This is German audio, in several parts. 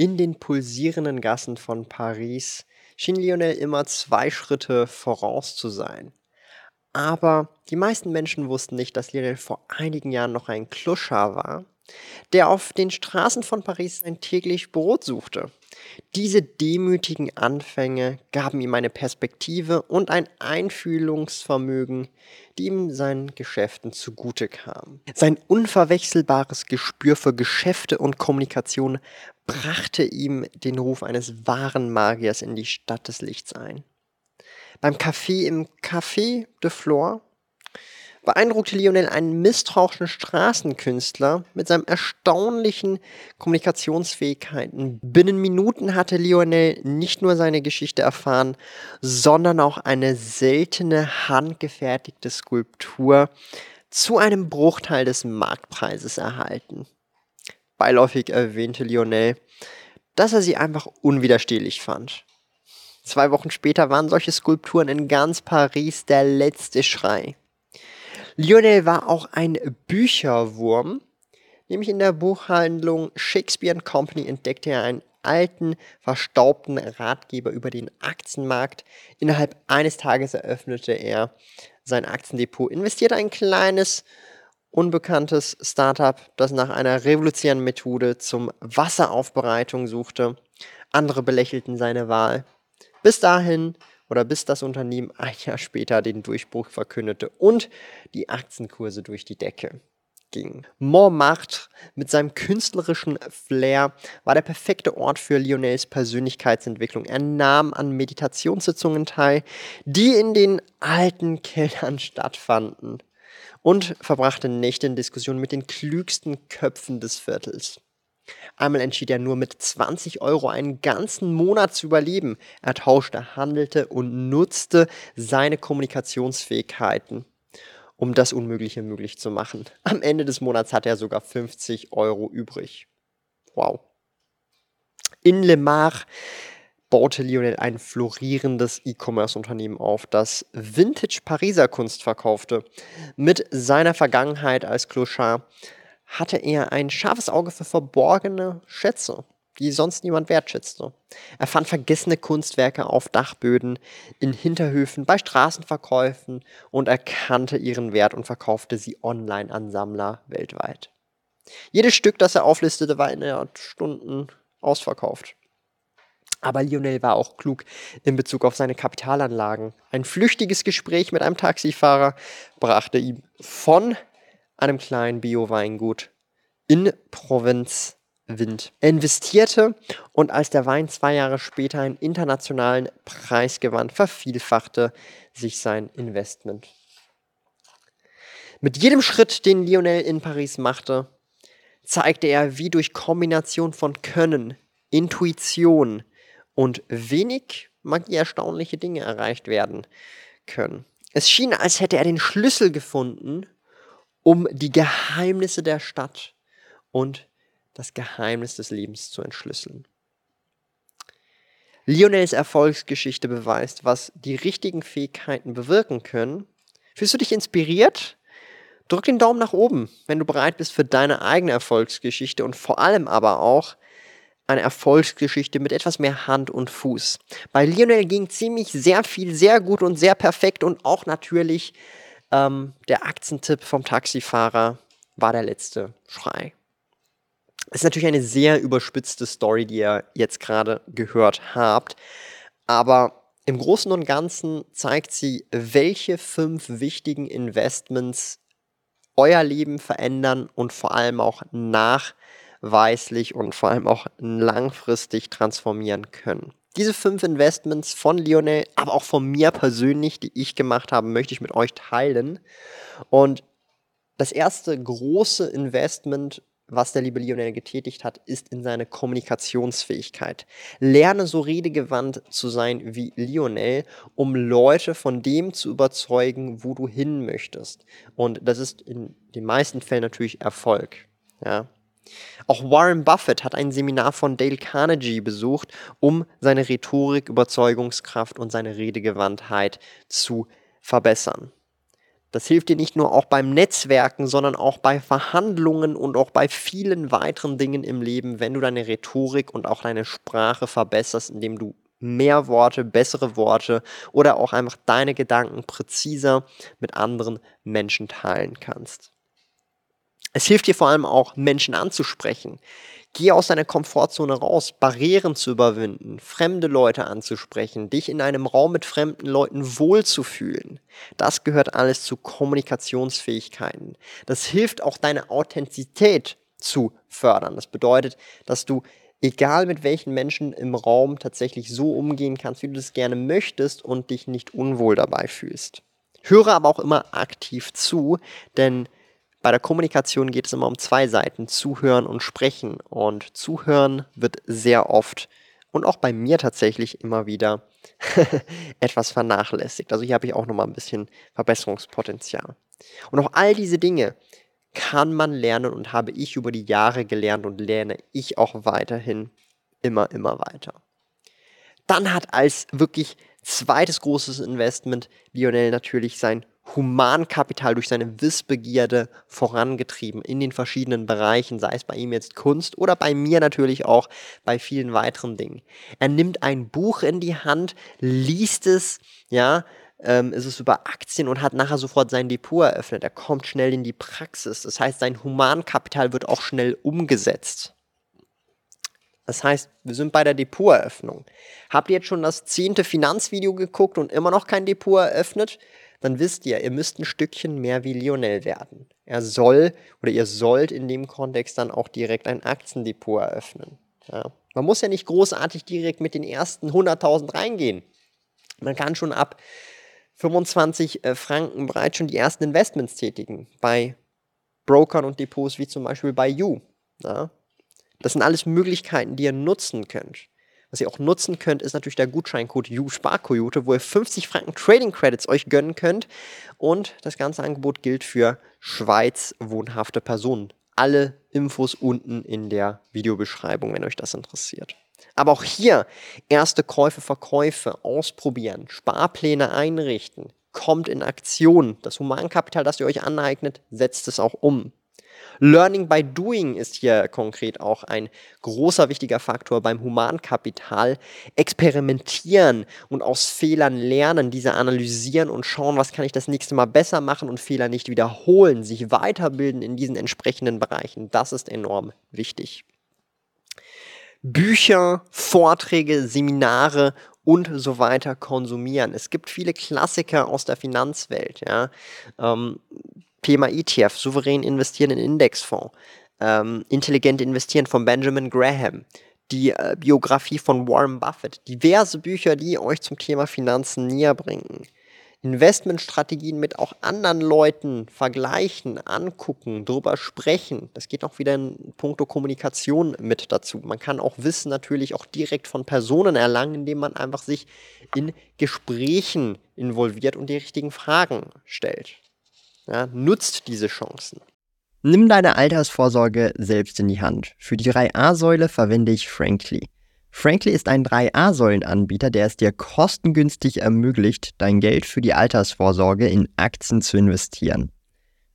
In den pulsierenden Gassen von Paris schien Lionel immer zwei Schritte voraus zu sein. Aber die meisten Menschen wussten nicht, dass Lionel vor einigen Jahren noch ein Kluscher war, der auf den Straßen von Paris ein täglich Brot suchte. Diese demütigen Anfänge gaben ihm eine Perspektive und ein Einfühlungsvermögen, die ihm seinen Geschäften zugute kam. Sein unverwechselbares Gespür für Geschäfte und Kommunikation brachte ihm den Ruf eines wahren Magiers in die Stadt des Lichts ein. Beim Café im Café de Flore beeindruckte Lionel einen misstrauischen Straßenkünstler mit seinen erstaunlichen Kommunikationsfähigkeiten. Binnen Minuten hatte Lionel nicht nur seine Geschichte erfahren, sondern auch eine seltene handgefertigte Skulptur zu einem Bruchteil des Marktpreises erhalten. Beiläufig erwähnte Lionel, dass er sie einfach unwiderstehlich fand. Zwei Wochen später waren solche Skulpturen in ganz Paris der letzte Schrei. Lionel war auch ein Bücherwurm. Nämlich in der Buchhandlung Shakespeare Company entdeckte er einen alten, verstaubten Ratgeber über den Aktienmarkt. Innerhalb eines Tages eröffnete er sein Aktiendepot, investierte ein kleines, unbekanntes Startup, das nach einer revolutionären Methode zum Wasseraufbereitung suchte. Andere belächelten seine Wahl. Bis dahin oder bis das Unternehmen ein Jahr später den Durchbruch verkündete und die Aktienkurse durch die Decke gingen. Montmartre mit seinem künstlerischen Flair war der perfekte Ort für Lionels Persönlichkeitsentwicklung. Er nahm an Meditationssitzungen teil, die in den alten Kellern stattfanden und verbrachte Nächte in Diskussionen mit den klügsten Köpfen des Viertels. Einmal entschied er nur mit 20 Euro einen ganzen Monat zu überleben. Er tauschte, handelte und nutzte seine Kommunikationsfähigkeiten, um das Unmögliche möglich zu machen. Am Ende des Monats hatte er sogar 50 Euro übrig. Wow. In Le Mans baute Lionel ein florierendes E-Commerce-Unternehmen auf, das Vintage Pariser Kunst verkaufte. Mit seiner Vergangenheit als Clochard hatte er ein scharfes Auge für verborgene Schätze, die sonst niemand wertschätzte. Er fand vergessene Kunstwerke auf Dachböden, in Hinterhöfen, bei Straßenverkäufen und erkannte ihren Wert und verkaufte sie online an Sammler weltweit. Jedes Stück, das er auflistete, war innerhalb Stunden ausverkauft. Aber Lionel war auch klug in Bezug auf seine Kapitalanlagen. Ein flüchtiges Gespräch mit einem Taxifahrer brachte ihm von einem kleinen Bio-Weingut in Provinz Wind. Er investierte und als der Wein zwei Jahre später einen internationalen Preis gewann, vervielfachte sich sein Investment. Mit jedem Schritt, den Lionel in Paris machte, zeigte er, wie durch Kombination von Können, Intuition und wenig Magie erstaunliche Dinge erreicht werden können. Es schien, als hätte er den Schlüssel gefunden um die Geheimnisse der Stadt und das Geheimnis des Lebens zu entschlüsseln. Lionels Erfolgsgeschichte beweist, was die richtigen Fähigkeiten bewirken können. Fühlst du dich inspiriert? Drück den Daumen nach oben, wenn du bereit bist für deine eigene Erfolgsgeschichte und vor allem aber auch eine Erfolgsgeschichte mit etwas mehr Hand und Fuß. Bei Lionel ging ziemlich sehr viel, sehr gut und sehr perfekt und auch natürlich ähm, der Aktientipp vom Taxifahrer war der letzte Schrei. Ist natürlich eine sehr überspitzte Story, die ihr jetzt gerade gehört habt. Aber im Großen und Ganzen zeigt sie, welche fünf wichtigen Investments euer Leben verändern und vor allem auch nachweislich und vor allem auch langfristig transformieren können. Diese fünf Investments von Lionel, aber auch von mir persönlich, die ich gemacht habe, möchte ich mit euch teilen. Und das erste große Investment was der liebe Lionel getätigt hat, ist in seine Kommunikationsfähigkeit. Lerne so redegewandt zu sein wie Lionel, um Leute von dem zu überzeugen, wo du hin möchtest. Und das ist in den meisten Fällen natürlich Erfolg. Ja. Auch Warren Buffett hat ein Seminar von Dale Carnegie besucht, um seine Rhetorik, Überzeugungskraft und seine Redegewandtheit zu verbessern. Das hilft dir nicht nur auch beim Netzwerken, sondern auch bei Verhandlungen und auch bei vielen weiteren Dingen im Leben, wenn du deine Rhetorik und auch deine Sprache verbesserst, indem du mehr Worte, bessere Worte oder auch einfach deine Gedanken präziser mit anderen Menschen teilen kannst. Es hilft dir vor allem auch, Menschen anzusprechen. Geh aus deiner Komfortzone raus, Barrieren zu überwinden, fremde Leute anzusprechen, dich in einem Raum mit fremden Leuten wohlzufühlen. Das gehört alles zu Kommunikationsfähigkeiten. Das hilft auch deine Authentizität zu fördern. Das bedeutet, dass du egal mit welchen Menschen im Raum tatsächlich so umgehen kannst, wie du das gerne möchtest und dich nicht unwohl dabei fühlst. Höre aber auch immer aktiv zu, denn bei der Kommunikation geht es immer um zwei Seiten, Zuhören und Sprechen. Und Zuhören wird sehr oft und auch bei mir tatsächlich immer wieder etwas vernachlässigt. Also hier habe ich auch nochmal ein bisschen Verbesserungspotenzial. Und auch all diese Dinge kann man lernen und habe ich über die Jahre gelernt und lerne ich auch weiterhin immer, immer weiter. Dann hat als wirklich zweites großes Investment Lionel natürlich sein Humankapital durch seine Wissbegierde vorangetrieben in den verschiedenen Bereichen, sei es bei ihm jetzt Kunst oder bei mir natürlich auch bei vielen weiteren Dingen. Er nimmt ein Buch in die Hand, liest es, ja, ähm, ist es über Aktien und hat nachher sofort sein Depot eröffnet. Er kommt schnell in die Praxis. Das heißt, sein Humankapital wird auch schnell umgesetzt. Das heißt, wir sind bei der Depoteröffnung. Habt ihr jetzt schon das zehnte Finanzvideo geguckt und immer noch kein Depot eröffnet? Dann wisst ihr, ihr müsst ein Stückchen mehr wie Lionel werden. Er soll oder ihr sollt in dem Kontext dann auch direkt ein Aktiendepot eröffnen. Ja. Man muss ja nicht großartig direkt mit den ersten 100.000 reingehen. Man kann schon ab 25 äh, Franken bereits schon die ersten Investments tätigen bei Brokern und Depots wie zum Beispiel bei You. Ja. Das sind alles Möglichkeiten, die ihr nutzen könnt. Was ihr auch nutzen könnt, ist natürlich der Gutscheincode USparKoyote, wo ihr 50 Franken Trading Credits euch gönnen könnt. Und das ganze Angebot gilt für Schweiz wohnhafte Personen. Alle Infos unten in der Videobeschreibung, wenn euch das interessiert. Aber auch hier erste Käufe, Verkäufe ausprobieren, Sparpläne einrichten, kommt in Aktion. Das Humankapital, das ihr euch aneignet, setzt es auch um. Learning by Doing ist hier konkret auch ein großer wichtiger Faktor beim Humankapital. Experimentieren und aus Fehlern lernen, diese analysieren und schauen, was kann ich das nächste Mal besser machen und Fehler nicht wiederholen, sich weiterbilden in diesen entsprechenden Bereichen. Das ist enorm wichtig. Bücher, Vorträge, Seminare und so weiter konsumieren. Es gibt viele Klassiker aus der Finanzwelt. Ja. Ähm, Thema ETF, souverän investieren in Indexfonds, ähm, intelligent investieren von Benjamin Graham, die äh, Biografie von Warren Buffett, diverse Bücher, die euch zum Thema Finanzen näher bringen. Investmentstrategien mit auch anderen Leuten vergleichen, angucken, drüber sprechen. Das geht auch wieder in puncto Kommunikation mit dazu. Man kann auch Wissen natürlich auch direkt von Personen erlangen, indem man einfach sich in Gesprächen involviert und die richtigen Fragen stellt. Ja, nutzt diese Chancen. Nimm deine Altersvorsorge selbst in die Hand. Für die 3a-Säule verwende ich Frankly. Frankly ist ein 3a-Säulen-Anbieter, der es dir kostengünstig ermöglicht, dein Geld für die Altersvorsorge in Aktien zu investieren.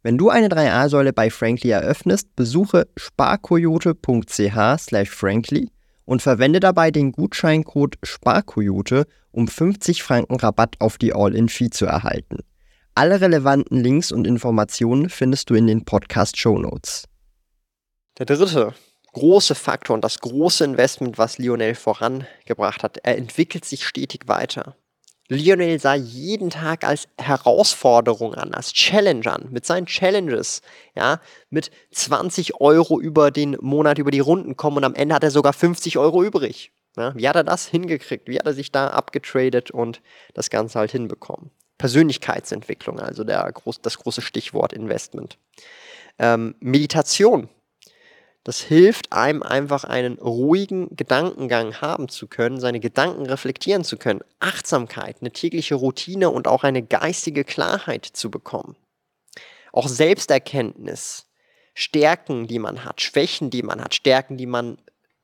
Wenn du eine 3a-Säule bei Frankly eröffnest, besuche sparkoyote.ch/frankly und verwende dabei den Gutscheincode SPARKOYOTE, um 50 Franken Rabatt auf die All-in-Fee zu erhalten. Alle relevanten Links und Informationen findest du in den Podcast-Show Notes. Der dritte große Faktor und das große Investment, was Lionel vorangebracht hat, er entwickelt sich stetig weiter. Lionel sah jeden Tag als Herausforderung an, als Challenge an, mit seinen Challenges, ja, mit 20 Euro über den Monat über die Runden kommen und am Ende hat er sogar 50 Euro übrig. Ja, wie hat er das hingekriegt? Wie hat er sich da abgetradet und das Ganze halt hinbekommen? Persönlichkeitsentwicklung, also der, das große Stichwort Investment. Ähm, Meditation. Das hilft einem einfach einen ruhigen Gedankengang haben zu können, seine Gedanken reflektieren zu können, Achtsamkeit, eine tägliche Routine und auch eine geistige Klarheit zu bekommen. Auch Selbsterkenntnis, Stärken, die man hat, Schwächen, die man hat, Stärken, die man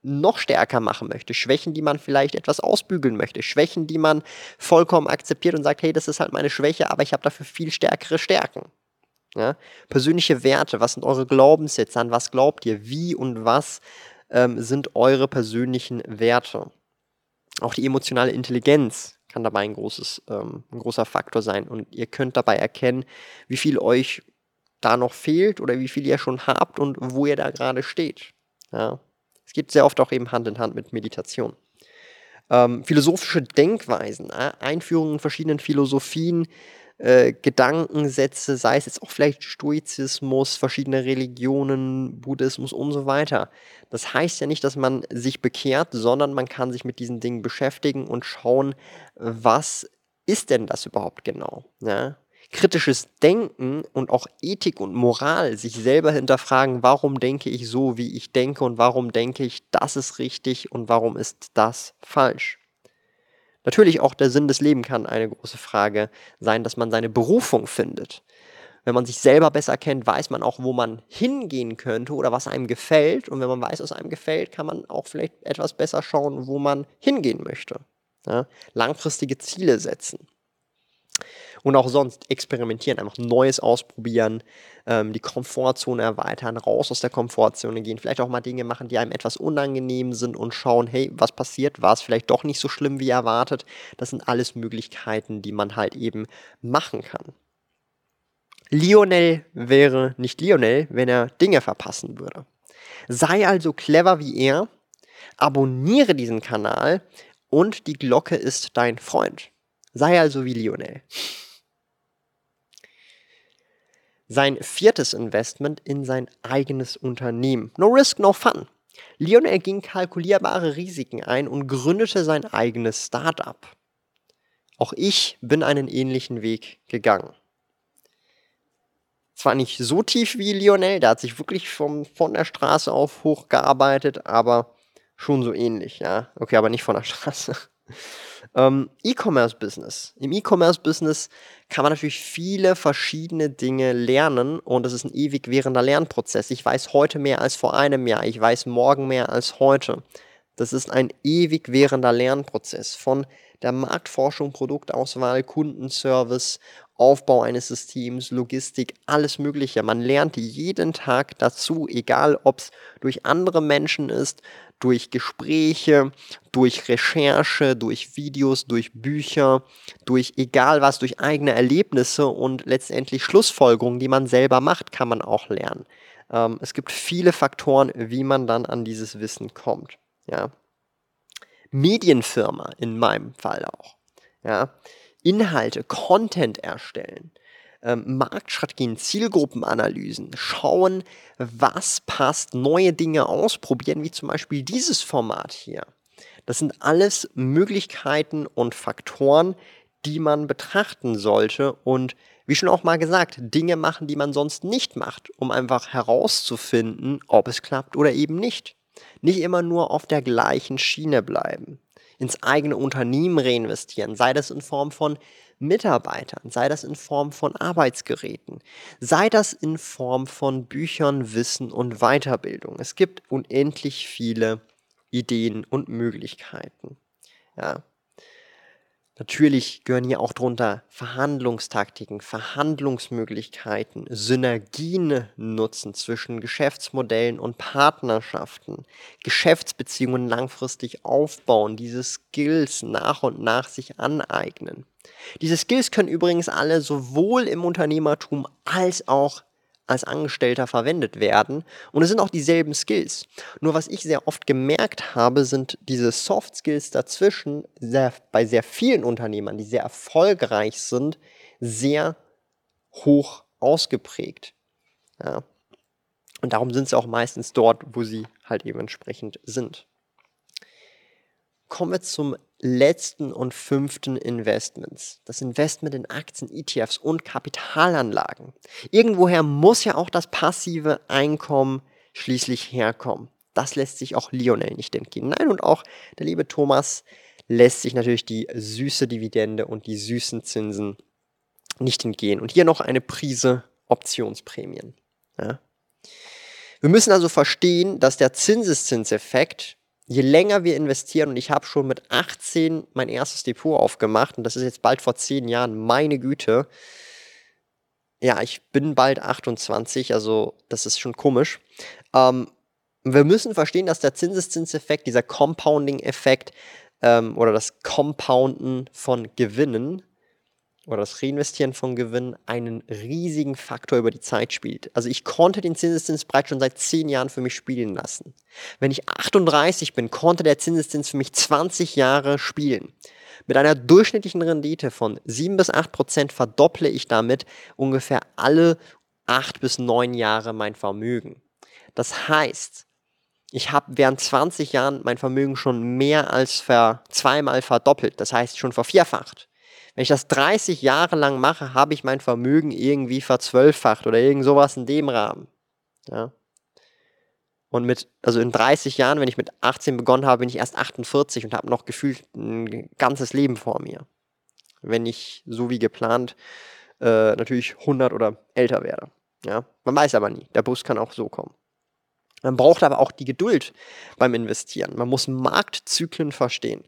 noch stärker machen möchte, Schwächen, die man vielleicht etwas ausbügeln möchte, Schwächen, die man vollkommen akzeptiert und sagt, hey, das ist halt meine Schwäche, aber ich habe dafür viel stärkere Stärken. Ja? Persönliche Werte, was sind eure Glaubenssätze, an was glaubt ihr, wie und was ähm, sind eure persönlichen Werte. Auch die emotionale Intelligenz kann dabei ein, großes, ähm, ein großer Faktor sein und ihr könnt dabei erkennen, wie viel euch da noch fehlt oder wie viel ihr schon habt und wo ihr da gerade steht. Ja? Es geht sehr oft auch eben Hand in Hand mit Meditation. Ähm, philosophische Denkweisen, äh, Einführungen in verschiedenen Philosophien, äh, Gedankensätze, sei es jetzt auch vielleicht Stoizismus, verschiedene Religionen, Buddhismus und so weiter. Das heißt ja nicht, dass man sich bekehrt, sondern man kann sich mit diesen Dingen beschäftigen und schauen, was ist denn das überhaupt genau? Ja? Kritisches Denken und auch Ethik und Moral, sich selber hinterfragen, warum denke ich so, wie ich denke und warum denke ich, das ist richtig und warum ist das falsch. Natürlich auch der Sinn des Lebens kann eine große Frage sein, dass man seine Berufung findet. Wenn man sich selber besser kennt, weiß man auch, wo man hingehen könnte oder was einem gefällt. Und wenn man weiß, was einem gefällt, kann man auch vielleicht etwas besser schauen, wo man hingehen möchte. Ja? Langfristige Ziele setzen. Und auch sonst experimentieren, einfach Neues ausprobieren, ähm, die Komfortzone erweitern, raus aus der Komfortzone gehen, vielleicht auch mal Dinge machen, die einem etwas unangenehm sind und schauen, hey, was passiert? War es vielleicht doch nicht so schlimm wie erwartet? Das sind alles Möglichkeiten, die man halt eben machen kann. Lionel wäre nicht Lionel, wenn er Dinge verpassen würde. Sei also clever wie er, abonniere diesen Kanal und die Glocke ist dein Freund. Sei also wie Lionel. Sein viertes Investment in sein eigenes Unternehmen. No risk, no fun. Lionel ging kalkulierbare Risiken ein und gründete sein eigenes Startup. Auch ich bin einen ähnlichen Weg gegangen. Zwar nicht so tief wie Lionel, der hat sich wirklich vom, von der Straße auf hochgearbeitet, aber schon so ähnlich, ja. Okay, aber nicht von der Straße. Ähm, E-Commerce-Business. Im E-Commerce-Business kann man natürlich viele verschiedene Dinge lernen und es ist ein ewig währender Lernprozess. Ich weiß heute mehr als vor einem Jahr. Ich weiß morgen mehr als heute. Das ist ein ewig währender Lernprozess von der Marktforschung, Produktauswahl, Kundenservice, Aufbau eines Systems, Logistik, alles Mögliche. Man lernt jeden Tag dazu, egal ob es durch andere Menschen ist, durch Gespräche, durch Recherche, durch Videos, durch Bücher, durch egal was, durch eigene Erlebnisse und letztendlich Schlussfolgerungen, die man selber macht, kann man auch lernen. Ähm, es gibt viele Faktoren, wie man dann an dieses Wissen kommt. Ja. Medienfirma in meinem Fall auch. Ja. Inhalte, Content erstellen ähm, Marktstrategien, Zielgruppenanalysen, schauen, was passt, neue Dinge ausprobieren, wie zum Beispiel dieses Format hier. Das sind alles Möglichkeiten und Faktoren, die man betrachten sollte und wie schon auch mal gesagt, Dinge machen, die man sonst nicht macht, um einfach herauszufinden, ob es klappt oder eben nicht. Nicht immer nur auf der gleichen Schiene bleiben. Ins eigene Unternehmen reinvestieren, sei das in Form von Mitarbeitern, sei das in Form von Arbeitsgeräten, sei das in Form von Büchern, Wissen und Weiterbildung. Es gibt unendlich viele Ideen und Möglichkeiten. Ja. Natürlich gehören hier auch drunter Verhandlungstaktiken, Verhandlungsmöglichkeiten, Synergien nutzen zwischen Geschäftsmodellen und Partnerschaften, Geschäftsbeziehungen langfristig aufbauen, diese Skills nach und nach sich aneignen. Diese Skills können übrigens alle sowohl im Unternehmertum als auch als Angestellter verwendet werden. Und es sind auch dieselben Skills. Nur was ich sehr oft gemerkt habe, sind diese Soft Skills dazwischen sehr, bei sehr vielen Unternehmern, die sehr erfolgreich sind, sehr hoch ausgeprägt. Ja. Und darum sind sie auch meistens dort, wo sie halt eben entsprechend sind. Kommen wir zum letzten und fünften Investments. Das Investment in Aktien, ETFs und Kapitalanlagen. Irgendwoher muss ja auch das passive Einkommen schließlich herkommen. Das lässt sich auch Lionel nicht entgehen. Nein, und auch der liebe Thomas lässt sich natürlich die süße Dividende und die süßen Zinsen nicht entgehen. Und hier noch eine Prise Optionsprämien. Ja. Wir müssen also verstehen, dass der Zinseszinseffekt, je länger wir investieren, und ich habe schon mit 18 mein erstes Depot aufgemacht, und das ist jetzt bald vor 10 Jahren, meine Güte. Ja, ich bin bald 28, also das ist schon komisch. Ähm, wir müssen verstehen, dass der Zinseszinseffekt, dieser Compounding-Effekt ähm, oder das Compounden von Gewinnen oder das Reinvestieren von Gewinnen einen riesigen Faktor über die Zeit spielt. Also ich konnte den Zinseszins bereits schon seit 10 Jahren für mich spielen lassen. Wenn ich 38 bin, konnte der Zinseszins für mich 20 Jahre spielen. Mit einer durchschnittlichen Rendite von 7 bis 8 Prozent verdopple ich damit ungefähr alle 8 bis 9 Jahre mein Vermögen. Das heißt, ich habe während 20 Jahren mein Vermögen schon mehr als ver zweimal verdoppelt, das heißt schon vervierfacht. Wenn ich das 30 Jahre lang mache, habe ich mein Vermögen irgendwie verzwölffacht oder irgend sowas in dem Rahmen. Ja. Und mit, also in 30 Jahren, wenn ich mit 18 begonnen habe, bin ich erst 48 und habe noch gefühlt ein ganzes Leben vor mir. Wenn ich so wie geplant äh, natürlich 100 oder älter werde. Ja. Man weiß aber nie. Der Bus kann auch so kommen. Man braucht aber auch die Geduld beim Investieren. Man muss Marktzyklen verstehen.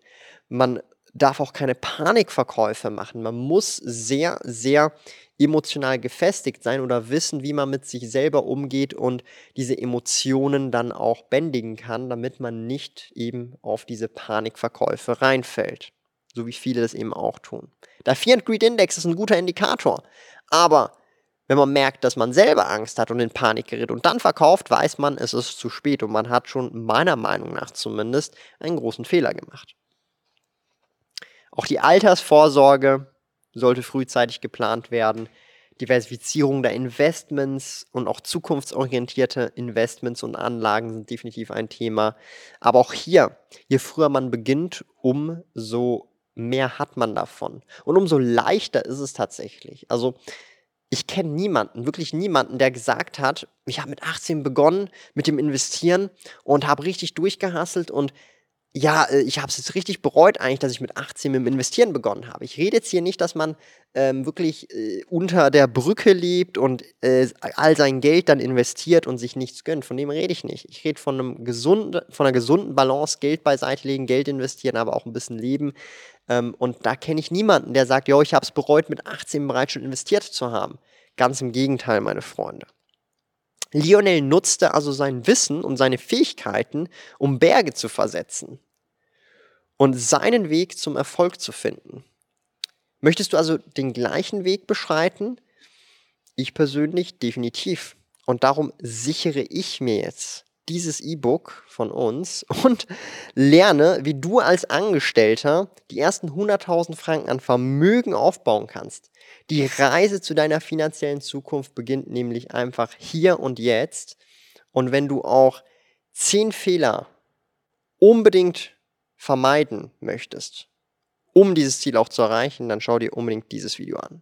Man darf auch keine Panikverkäufe machen. Man muss sehr, sehr emotional gefestigt sein oder wissen, wie man mit sich selber umgeht und diese Emotionen dann auch bändigen kann, damit man nicht eben auf diese Panikverkäufe reinfällt. So wie viele das eben auch tun. Der Fear and Greed Index ist ein guter Indikator. Aber wenn man merkt, dass man selber Angst hat und in Panik gerät und dann verkauft, weiß man, es ist zu spät und man hat schon meiner Meinung nach zumindest einen großen Fehler gemacht. Auch die Altersvorsorge sollte frühzeitig geplant werden. Diversifizierung der Investments und auch zukunftsorientierte Investments und Anlagen sind definitiv ein Thema. Aber auch hier, je früher man beginnt, umso mehr hat man davon. Und umso leichter ist es tatsächlich. Also ich kenne niemanden, wirklich niemanden, der gesagt hat, ich habe mit 18 begonnen mit dem Investieren und habe richtig durchgehasselt und ja, äh, ich habe es jetzt richtig bereut eigentlich, dass ich mit 18 mit dem Investieren begonnen habe. Ich rede jetzt hier nicht, dass man ähm, wirklich äh, unter der Brücke lebt und äh, all sein Geld dann investiert und sich nichts gönnt. Von dem rede ich nicht. Ich rede von, einem gesunden, von einer gesunden Balance, Geld beiseite legen, Geld investieren, aber auch ein bisschen leben. Ähm, und da kenne ich niemanden, der sagt, ja, ich habe es bereut, mit 18 bereits schon investiert zu haben. Ganz im Gegenteil, meine Freunde. Lionel nutzte also sein Wissen und seine Fähigkeiten, um Berge zu versetzen und seinen Weg zum Erfolg zu finden. Möchtest du also den gleichen Weg beschreiten? Ich persönlich definitiv. Und darum sichere ich mir jetzt dieses E-Book von uns und lerne, wie du als Angestellter die ersten 100.000 Franken an Vermögen aufbauen kannst. Die Reise zu deiner finanziellen Zukunft beginnt nämlich einfach hier und jetzt. Und wenn du auch 10 Fehler unbedingt vermeiden möchtest, um dieses Ziel auch zu erreichen, dann schau dir unbedingt dieses Video an.